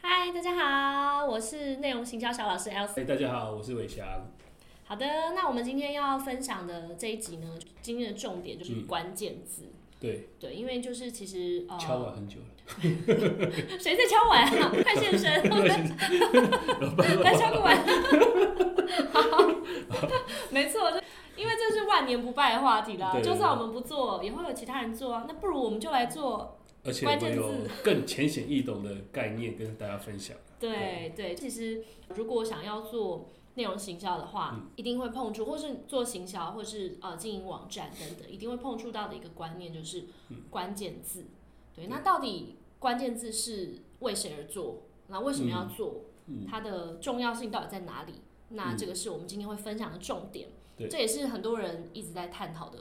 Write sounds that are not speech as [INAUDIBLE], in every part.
嗨，大家好，我是内容行销小老师 L C。哎，大家好，我是伟翔。好的，那我们今天要分享的这一集呢，今天的重点就是关键字。对对，因为就是其实呃，敲碗很久了，[LAUGHS] 谁在敲碗啊？[LAUGHS] 快现身！来敲个碗。[LAUGHS] 好，没错，就因为这是万年不败的话题啦。就算我们不做，也会有其他人做啊。那不如我们就来做。而且我有 [LAUGHS] 更浅显易懂的概念跟大家分享。对对，其实如果想要做内容行销的话，一定会碰触，或是做行销，或是呃经营网站等等，一定会碰触到的一个观念就是关键字。对，那到底关键字是为谁而做？那为什么要做？它的重要性到底在哪里？那这个是我们今天会分享的重点。对这也是很多人一直在探讨的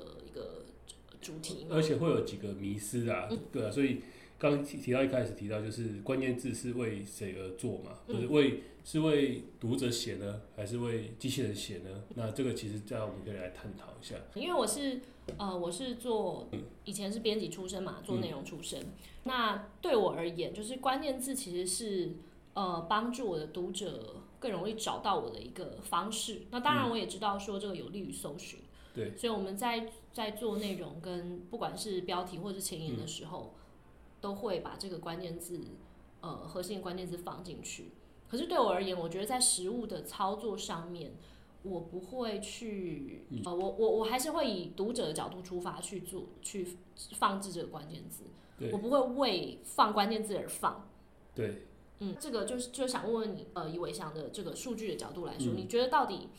主题。而且会有几个迷失啊，对啊，所以刚刚提提到一开始提到就是关键字是为谁而做嘛？不是为是为读者写呢，还是为机器人写呢？那这个其实这样我们可以来探讨一下。因为我是呃，我是做以前是编辑出身嘛，做内容出身。那对我而言，就是关键字其实是呃帮助我的读者更容易找到我的一个方式。那当然，我也知道说这个有利于搜寻。对，所以我们在在做内容跟不管是标题或是前言的时候，都会把这个关键字呃核心关键字放进去。可是对我而言，我觉得在实物的操作上面，我不会去呃，我我我还是会以读者的角度出发去做去放置这个关键字，我不会为放关键字而放。对，嗯，这个就是就想问问你，呃，以伟翔的这个数据的角度来说，嗯。你觉得到底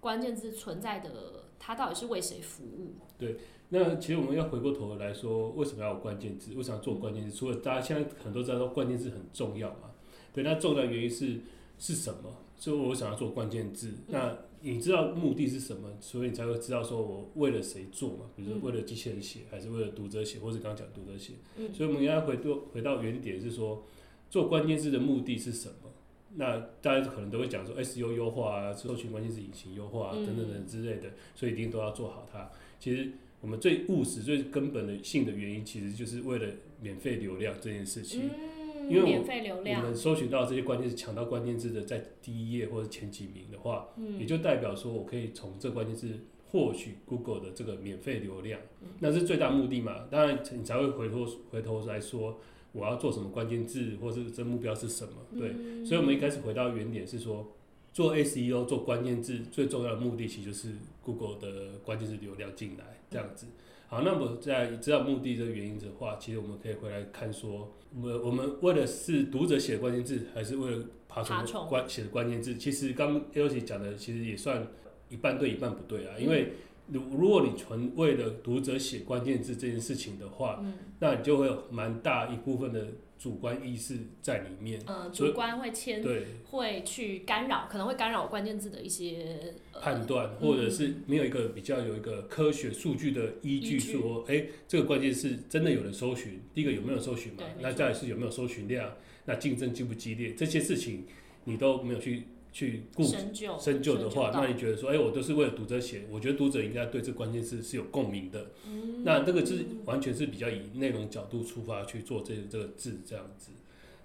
关键字存在的，它到底是为谁服务？对那其实我们要回过头来说，为什么要有关键字？为什么要做关键字？除了大家现在很多知道说关键字很重要嘛，对，那重要的原因是是什么？所以我想要做关键字。那你知道目的是什么，所以你才会知道说我为了谁做嘛？比如说为了机器人写，还是为了读者写，或者刚刚讲读者写。嗯所以我们应该回到回到原点是说，做关键字的目的是什么？那大家可能都会讲说 SEO 优化啊，搜寻关键字引擎优化啊，嗯等等等之类的，所以一定都要做好它。其实我们最务实、最根本的性的原因，其实就是为了免费流量这件事情。嗯，因为我免费流量我，们搜寻到这些关键字，抢到关键字的在第一页或者前几名的话，嗯也就代表说我可以从这关键字获取 Google 的这个免费流量，那是最大目的嘛？当然你才会回头回头来说我要做什么关键字，或是这目标是什么？对，嗯所以我们一开始回到原点是说，做 SEO 做关键字最重要的目的其实就是 Google 的关键字流量进来这样子。好，那么在知道目的这个原因的话，其实我们可以回来看说，我们我们为了是读者写的关键字，还是为了爬虫关写的关键字？其实刚 l c 讲的其实也算一半对一半不对啊，因为如如果你纯为了读者写关键字这件事情的话，嗯那你就会有蛮大一部分的主观意识在里面。呃，主观会牵对会去干扰，可能会干扰关键字的一些呃判断，或者是没有一个比较有一个科学数据的依据，说，哎、这个关键是真的有人搜寻。第一个有没有搜寻嘛那错再是有没有搜寻量？那竞争激不激烈？这些事情你都没有去去顾深究深究的话，那你觉得说，哎、我都是为了读者写，我觉得读者应该对这关键字是有共鸣的。嗯那这个是完全是比较以内容角度出发去做这这个字这样子。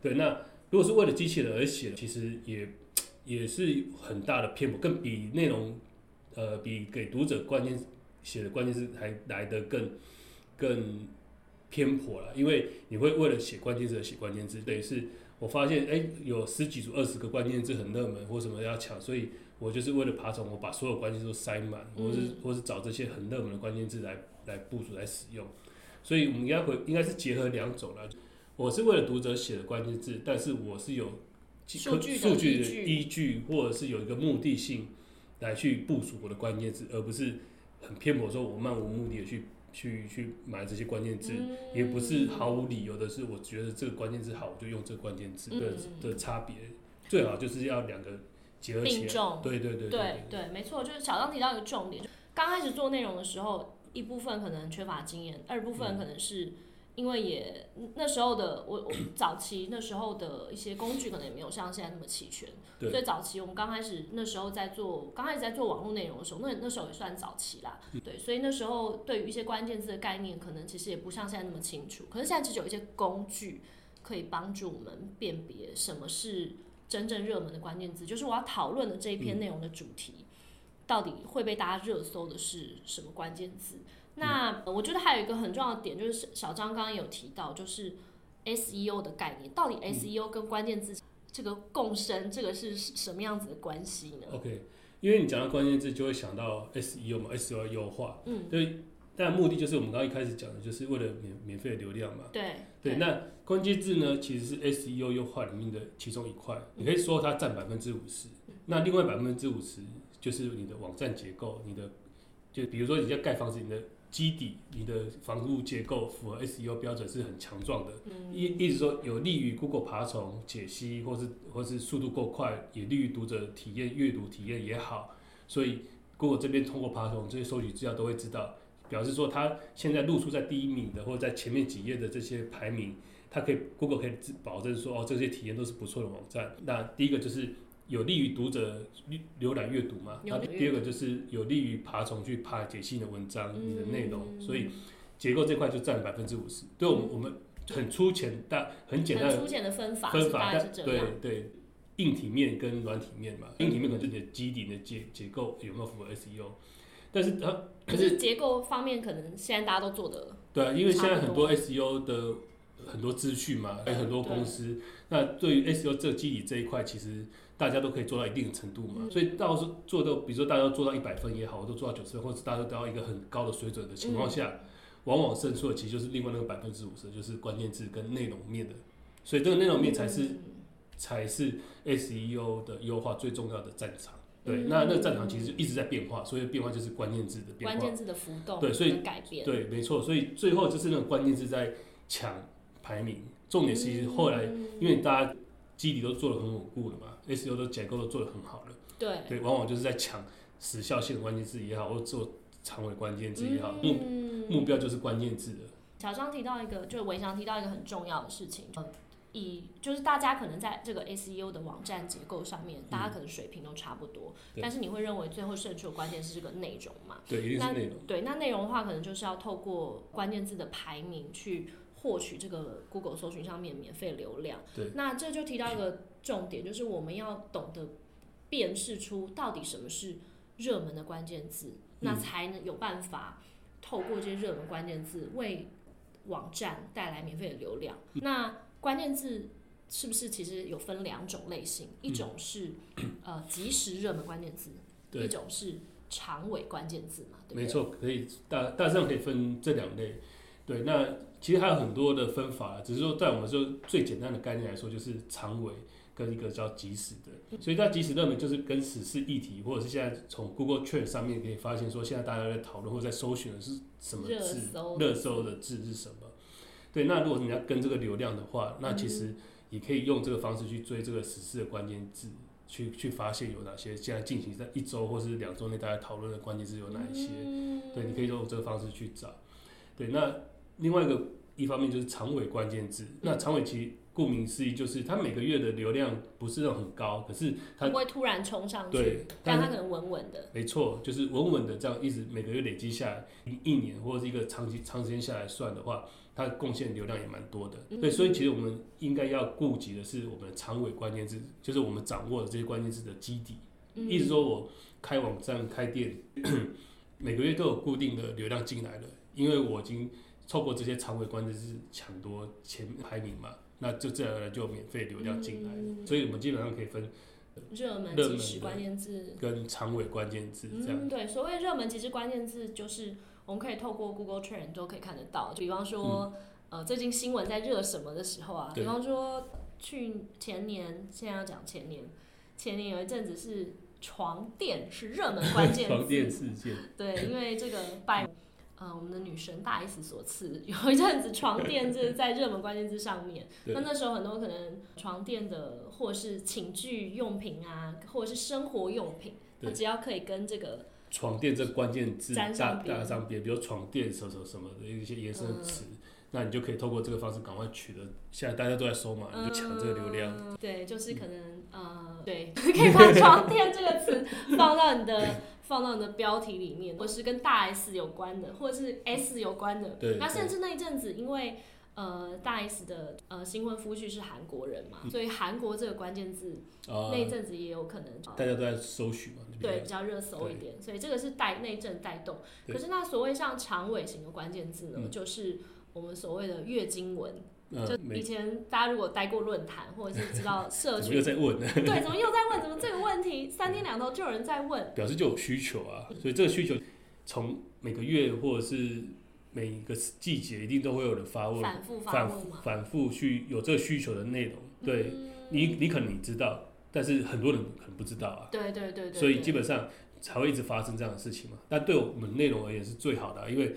对，那如果是为了机器人而写，其实也 [TSK] 也是很大的偏颇，更比内容呃比给读者关键写的关键字还来得更更偏颇了，因为你会为了写关键字而写关键字，等于是我发现哎、有十几组二十个关键字很热门或什么要抢，所以我就是为了爬虫，我把所有关键字都塞满，或是嗯或是找这些很热门的关键字来来部署来使用，所以我们应该会应该是结合两种啦。我是为了读者写的关键字，但是我是有数据数据的依据，或者是有一个目的性来去部署我的关键字，而不是很偏颇说我漫无目的的去去去买这些关键字，嗯也不是毫无理由的，是我觉得这个关键字好，我就用这个关键字的、嗯的差别，最好就是要两个结合起来。对对对对对，没错，就是小张提到一个重点，刚开始做内容的时候，一部分可能缺乏经验，二部嗯。分可能是因为也那时候的我我早期那时候的一些工具可能也没有像现在那么齐全，对所以早期我们刚开始那时候在做，刚开始在做网络内容的时候，那那时候也算早期啦，嗯对，所以那时候对于一些关键字的概念，可能其实也不像现在那么清楚，可是现在其实有一些工具。可以帮助我们辨别什么是真正热门的关键字，就是我要讨论的这一篇内容的主题，到底会被大家热搜的是什么关键字？那我觉得还有一个很重要的点，就是小张刚刚有提到，就是 SEO 的概念，到底 SEO 跟关键字这个共生，这个是什么样子的关系呢？OK，因为你讲到关键字，就会想到 SEO 嘛，SEO 优化，嗯，对，但目的就是我们刚刚一开始讲的，就是为了免免费的流量嘛，对，对，那关键字呢，其实是 SEO 优化里面的其中一块，你可以说它占百分之五十，那另外百分之五十就是你的网站结构，你的就比如说你在盖房子，你的基底，你的房屋结构符合 SEO 标准是很强壮的，一一直说有利于 Google 爬虫解析，或是或是速度够快，也利于读者体验阅读体验也好，所以 Google 这边通过爬虫这些收集资料都会知道，表示说它现在露出在第一名的或者在前面几页的这些排名，它可以 Google 可以保证说哦这些体验都是不错的网站。那第一个就是。有利于读者浏览阅读嘛？那第二个就是有利于爬虫去爬解析你的文章、你的内容，所以结构这块就占百分之五十。对我们我们很粗浅但很简单的粗浅的分法，分法对对，硬体面跟软体面嘛。硬体面可能就是你的基底的结结构有没有符合 SEO，但是它可是结构方面可能现在大家都做的对啊，因为现在很多 SEO 的很多资讯嘛，还有很多公司，那对于 SEO 这基底这一块其实。大家都可以做到一定的程度嘛，所以到时做到，比如说大家做到一百分也好，我都做到九十分，或者大家都达到一个很高的水准的情况下，往往胜出的其实就是另外那个百分之五十，就是关键字跟内容面的，所以这个内容面才是才是 SEO 的优化最重要的战场。对，那那个战场其实一直在变化，所以变化就是关键字的变化，关键字的浮动，对，所以改变，对，没错，所以最后就是那个关键字在抢排名，重点是后来因为大家。基底都做的很稳固了嘛，SEO 的结构都做的很好了。对对，往往就是在抢时效性的关键字也好，或者做长尾关键字也好，目目标就是关键字的。小张提到一个，就是韦翔提到一个很重要的事情，以就是大家可能在这个 SEO 的网站结构上面，大家可能水平都差不多，但是你会认为最后胜出的关键是这个内容嘛？对，一定是内容。对，那内容的话，可能就是要透过关键字的排名去。获取这个 Google 搜寻上面免费流量，对，那这就提到一个重点，就是我们要懂得辨识出到底什么是热门的关键字，那才能有办法透过这些热门关键字为网站带来免费的流量。那关键字是不是其实有分两种类型？一种是呃即时热门关键字，一种是长尾关键字嘛？对没错，可以大大致上可以分这两类。对，那其实还有很多的分法，只是说在我们就最简单的概念来说，就是长尾跟一个叫即时的。所以在即时热门就是跟时事议题，或者是现在从 Google Trend 上面可以发现说，现在大家在讨论或者在搜寻的是什么字，热搜的字是什么？对，那如果你要跟这个流量的话，那其实也可以用这个方式去追这个时事的关键字，去去发现有哪些现在进行在一周或是两周内大家讨论的关键字有哪一些？对，你可以用这个方式去找。对，那。另外一个一方面就是长尾关键字，那长尾其实顾名思义就是它每个月的流量不是那种很高，可是它不会突然冲上去，对，但它可能稳稳的。没错，就是稳稳的这样一直每个月累积下来，一年或者是一个长期长时间下来算的话，它贡献流量也蛮多的。对，所以其实我们应该要顾及的是我们的长尾关键字，就是我们掌握的这些关键字的基底。意思说我开网站开店，[CLEARS THROAT] 每个月都有固定的流量进来了，因为我已经。透过这些长尾关键字抢夺前排名嘛，那就自然而然就免费流量进来，所以我们基本上可以分热门、即时关键字跟长尾关键字这样。对，所谓热门、即时关键字，就是我们可以透过 Google Trend 都可以看得到。比方说，呃，最近新闻在热什么的时候啊？比方说，去前年，现在要讲前年，前年有一阵子是床垫是热门关键字，[LAUGHS] 床垫事件。对，因为这个拜。[LAUGHS] 嗯，我们的女神大 S 所赐，[LAUGHS] 有一阵子床垫就是在热门关键字上面。那那时候很多可能床垫的，或是寝具用品啊，或者是生活用品，它只要可以跟这个床垫这关键字搭搭上边，比如床垫什么什么的一些延伸词。那你就可以透过这个方式赶快取得，现在大家都在搜嘛，你就抢这个流量。对，就是可能呃，对，[LAUGHS] 可以把“床垫”这个词放到你的放到你的标题里面，或是跟大 S 有关的，或者是 S 有关的。对。那甚至那一阵子，因为呃，大 S 的呃新婚夫婿是韩国人嘛，所以韩国这个关键字啊那一阵子也有可能大家都在搜寻嘛，对比较热搜一点，所以这个是带内政带动。对可是那所谓像长尾型的关键字呢，嗯就是我们所谓的月经文。嗯，就以前大家如果待过论坛，或者是知道 [LAUGHS] 社怎么又群，在问呢？[LAUGHS] 对，怎么又在问？怎么这个问题三天两头就有人在问？表示就有需求啊，所以这个需求从每个月或者是每一个季节一定都会有人发问，反复发反问嘛？反复去有这个需求的内容。对嗯你，你可能你知道，但是很多人可能不知道啊，对对对对，所以基本上才会一直发生这样的事情嘛。但对我们内容而言是最好的啊、因为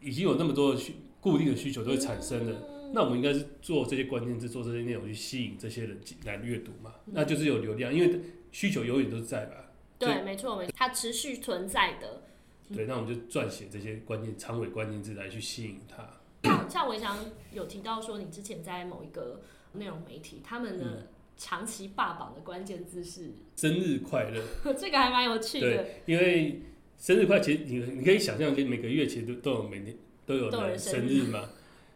已经有那么多的需固定的需求都会产生的。嗯那我们应该是做这些关键字，做这些内容去吸引这些人进来阅读嘛，嗯那就是有流量，因为需求永远都是在吧。对，没错没错，它持续存在的。对，那我们就撰写这些关键长尾关键字来去吸引它。[COUGHS] 像像伟翔有提到说，你之前在某一个内容媒体，他们嗯的长期霸榜的关键字是，生日快乐，[LAUGHS] 这个还蛮有趣的。对，因为生日快，其实你你可以想象，每个月其实都都有每天都有人人生日。嘛。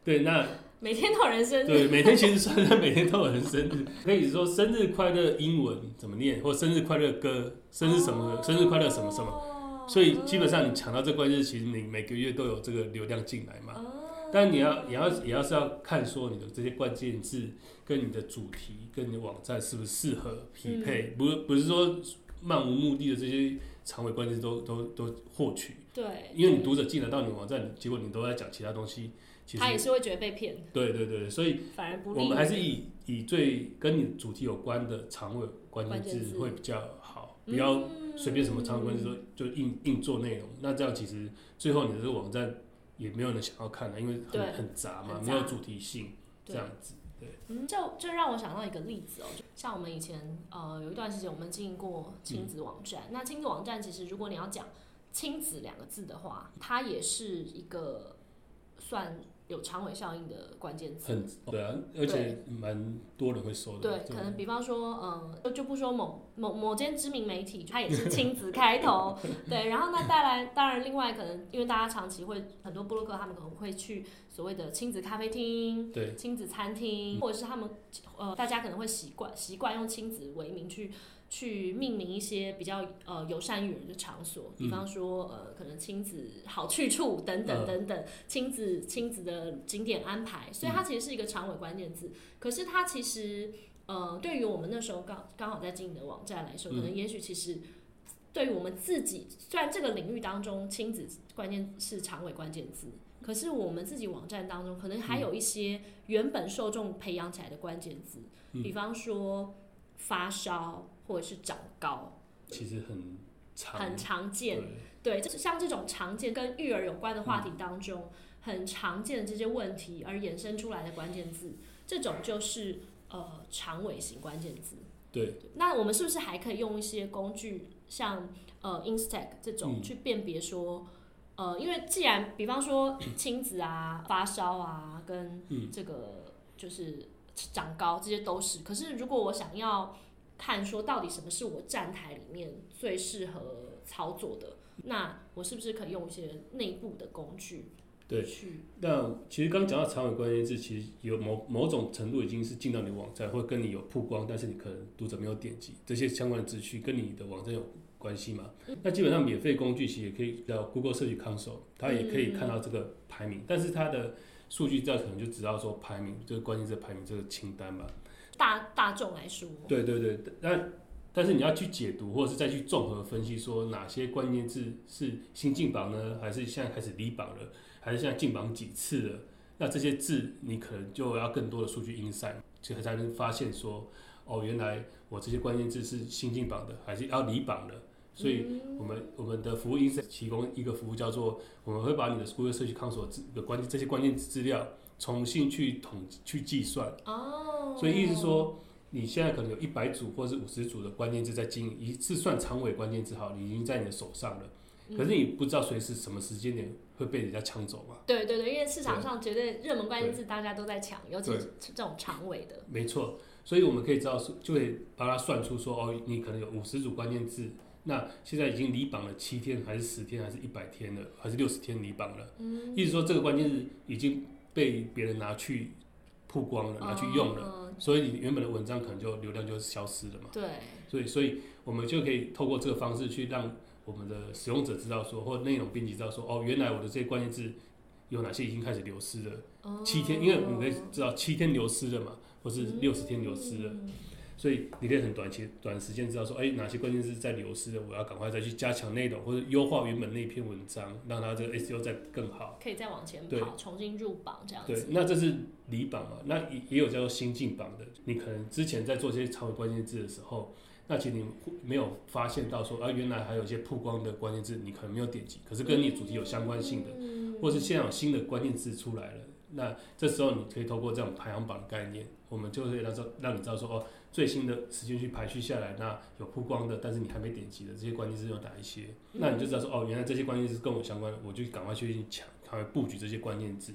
对，那 [LAUGHS] 每天都有人生日，对每天其实算是每天都有人生日，[LAUGHS] 可以说生日快乐英文怎么念，或生日快乐歌，生日什么，生日快乐什么什么。所以基本上你抢到这关键字，其实你每个月都有这个流量进来嘛。但你要，也要，也要是要看说你的这些关键字跟你的主题跟你的网站是不是适合匹配，不不是说漫无目的的这些长尾关键字都都都获取，对，因为你读者进来到你网站，结果你都在讲其他东西，其实他也是会觉得被骗，对对对，所以反而不利。我们还是以以最跟你主题有关的长尾关键字字会比较好，不要随便什么长尾关键字就就硬硬做内容，那这样其实最后你的这个网站也没有人想要看的，因为很很杂嘛，没有主题性这样子。嗯，就就让我想到一个例子哦，就像我们以前呃有一段时间我们经营过亲子网站，那亲子网站其实如果你要讲亲子两个字的话，它也是一个算有长尾效应的关键词。很对啊，而且蛮多人会说的。对，可能比方说，嗯，就就不说某某某间知名媒体，它也是亲子开头，[LAUGHS] 对，然后那带来，当然另外可能因为大家长期会很多布洛克，他们可能会去所谓的亲子咖啡厅、对亲子餐厅，或者是他们呃大家可能会习惯习惯用亲子为名去去命名一些比较呃友善于人的场所，比方说呃可能亲子好去处等等嗯。等等，亲子亲子的景点安排，所以它其实是一个长尾关键字。可是它其实，呃，对于我们那时候刚刚好在经营的网站来说，可能也许其实对于我们自己，虽然这个领域当中亲子关键是长尾关键字，可是我们自己网站当中可能还有一些原本受众培养起来的关键字，比方说发烧或者是长高，其实很常，很常见。对对，就是像这种常见跟育儿有关的话题当中，很常见的这些问题而衍生出来的关键字，这种就是呃长尾型关键字。对，那我们是不是还可以用一些工具，像呃 Instag 这种嗯去辨别说，呃，因为既然比方说亲子啊、发烧啊，跟嗯这个就是长高这些都是，可是如果我想要看说到底什么是我站台里面最适合操作的，那我是不是可以用一些内部的工具对去那其实刚讲到长尾关键字，其实有某某种程度已经是进到你网站，或跟你有曝光，但是你可能读者没有点击这些相关的资讯，跟你的网站有关系嘛？那基本上免费工具其实也可以叫 Google Search Console，它也可以看到这个排名，但是它的数据在可能就知道说排名这个关键字排名这个清单嘛。大大众来说，对对对，但但是你要去解读，或者是再去综合分析，说哪些关键字是新进榜呢，还是现在开始离榜了，还是现在进榜几次了？那这些字你可能就要更多的数据 insight，这才能发现说，哦，原来我这些关键字是新进榜的，还是要离榜的。所以我们我们的服务 insight 提供一个服务叫做，我们会把你的 Google Search Console 的关键这些关键资料重新去统去计算。哦，所以意思说，你现在可能有一百组或者是五十组的关键字在经营，一次算长尾关键字好，你已经在你的手上了。可是你不知道随时什么时间点会被人家抢走嘛？对对对，因为市场上绝对热门关键字大家都在抢，尤其是这种长尾的。没错，所以我们可以知道，就会帮他算出说，哦，你可能有五十组关键字，那现在已经离榜了七天，还是十天，还是一百天了，还是六十天离榜了？意思说这个关键字已经被别人拿去曝光了，拿去用了，了。所以你原本的文章可能就流量就消失了嘛。对，所以，所以我们就可以透过这个方式去让我们的使用者知道说，或内容编辑知道说，哦，原来我的这些关键字有哪些已经开始流失了。哦七天，因为我们可以知道七天流失了嘛，或是六十天流失了，嗯所以你可以很短期短时间知道说，哎、哪些关键字在流失了，我要赶快再去加强内容，或者优化原本那篇文章，让它这个 SEO 再更好。可以再往前跑，重新入榜这样对子，。那这是离榜嘛？那也也有叫做新进榜的。你可能之前在做这些长尾关键字的时候，那其实你没有发现到说，啊，原来还有一些曝光的关键字，你可能没有点击，可是跟你主题有相关性的，嗯或是现在有新的关键字出来了，那这时候你可以透过这种排行榜的概念，我们就会让知让你知道说，哦，最新的时间去排序下来，那有曝光的，但是你还没点击的这些关键字有哪一些？那你就知道说，哦，原来这些关键字跟我相关，我就赶快去抢，赶快布局这些关键字。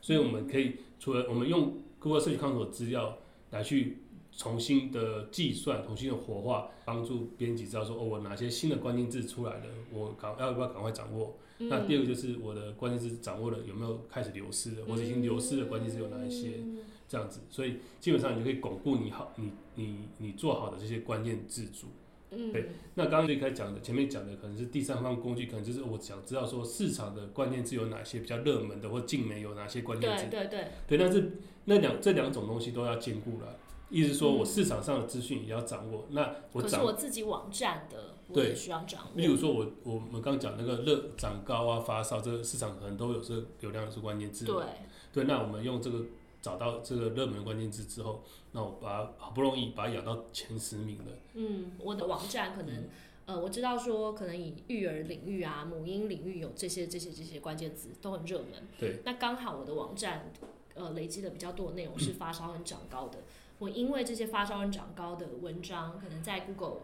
所以我们可以除了我们用 Google Search Console 资料来去重新的计算、重新的活化，帮助编辑知道说，哦，我哪些新的关键字出来了，我赶要不要赶快掌握。嗯那第二个就是我的关键字掌握了有没有开始流失了，或者已经流失的关键字有哪一些，嗯这样子，所以基本上你就可以巩固你好你你你做好的这些关键字组。嗯，对那刚刚最开始讲的，前面讲的可能是第三方工具，可能就是我想知道说市场的关键字有哪些比较热门的，或进媒有哪些关键字对。对对，对，但是那两这两种东西都要兼顾了。意思说嗯我市场上的资讯也要掌握，那我掌可是我自己网站的，我对也需要掌握。例如说我，我们刚讲那个热长高啊、发烧，这个市场可能都有这个流量是关键字。对，对，那我们用这个找到这个热门关键字之后，那我把它好不容易把它养到前十名了。嗯，我的网站可能。嗯呃，我知道说可能以育儿领域啊、母婴领域有这些、这些、这些关键字都很热门。对，那刚好我的网站呃累积的比较多的内容是发烧很长高的，我因为这些发烧很长高的文章，可能在 Google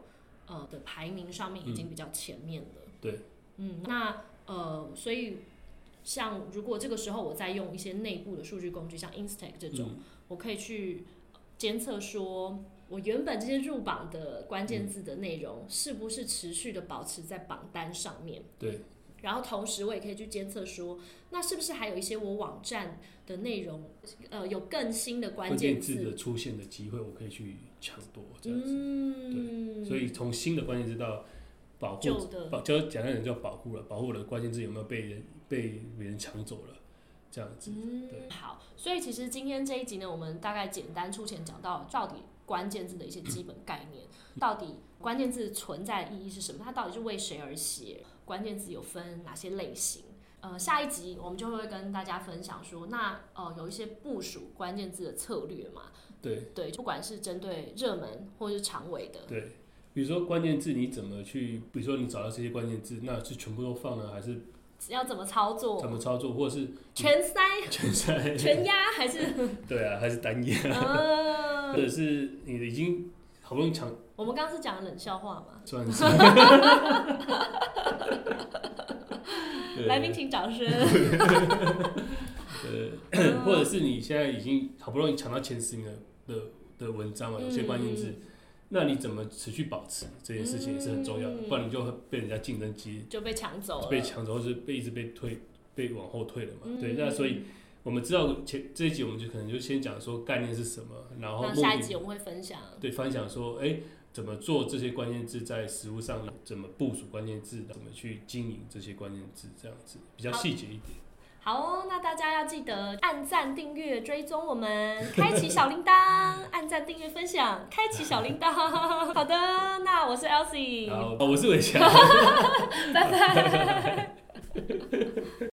呃的排名上面已经比较前面了。对，嗯，那呃，所以像如果这个时候我再用一些内部的数据工具，像 Instack 这种，嗯我可以去监测说。我原本这些入榜的关键字的内容是不是持续的保持在榜单上面？对，然后同时我也可以去监测说，那是不是还有一些我网站的内容，呃，有更新的关关键键字的出现的机会，我可以去抢夺这样子。嗯，所以从新的关键字到保护保，就简单点叫保护了，保护我的关键字有没有被人被别人抢走了，这样子。对嗯，好，所以其实今天这一集呢，我们大概简单粗浅讲到到底关键字的一些基本概念，到底关键字存在的意义是什么，它到底是为谁而写，关键字有分哪些类型。呃，下一集我们就会跟大家分享说，那呃有一些部署关键字的策略嘛，对。对，不管是针对热门或是长尾的，对，比如说关键字你怎么去，比如说你找到这些关键字，那是全部都放呢，还是要怎么操作，怎么操作，或者是？全塞、全塞？全压还是？[LAUGHS] 对啊，还是单压，或嗯，者是你已经好不容易抢，我们刚刚是讲冷笑话嘛，算是。[LAUGHS] 对。来宾请掌声。呃，或者是你现在已经好不容易抢到前十名的的的文章了，有些关键字，那你怎么持续保持这件事情也是很重要的，嗯。不然你就会被人家竞争激就被抢走了，被抢走，或是被一直被推被往后退了嘛。嗯。对，那所以我们知道前这一集我们就可能就先讲说概念是什么，然后下一集我们会分享。对分享说，哎、怎么做这些关键字在实物上，怎么部署关键字，怎么去经营这些关键字，这样子比较细节一点。好哦，那大家要记得按赞、订阅、追踪我们，开启小铃铛，按赞、订阅、分享，开启小铃铛。[LAUGHS] 好的，那我是 Elsie，然后、哦、我是伟强。[LAUGHS] 拜拜。[LAUGHS]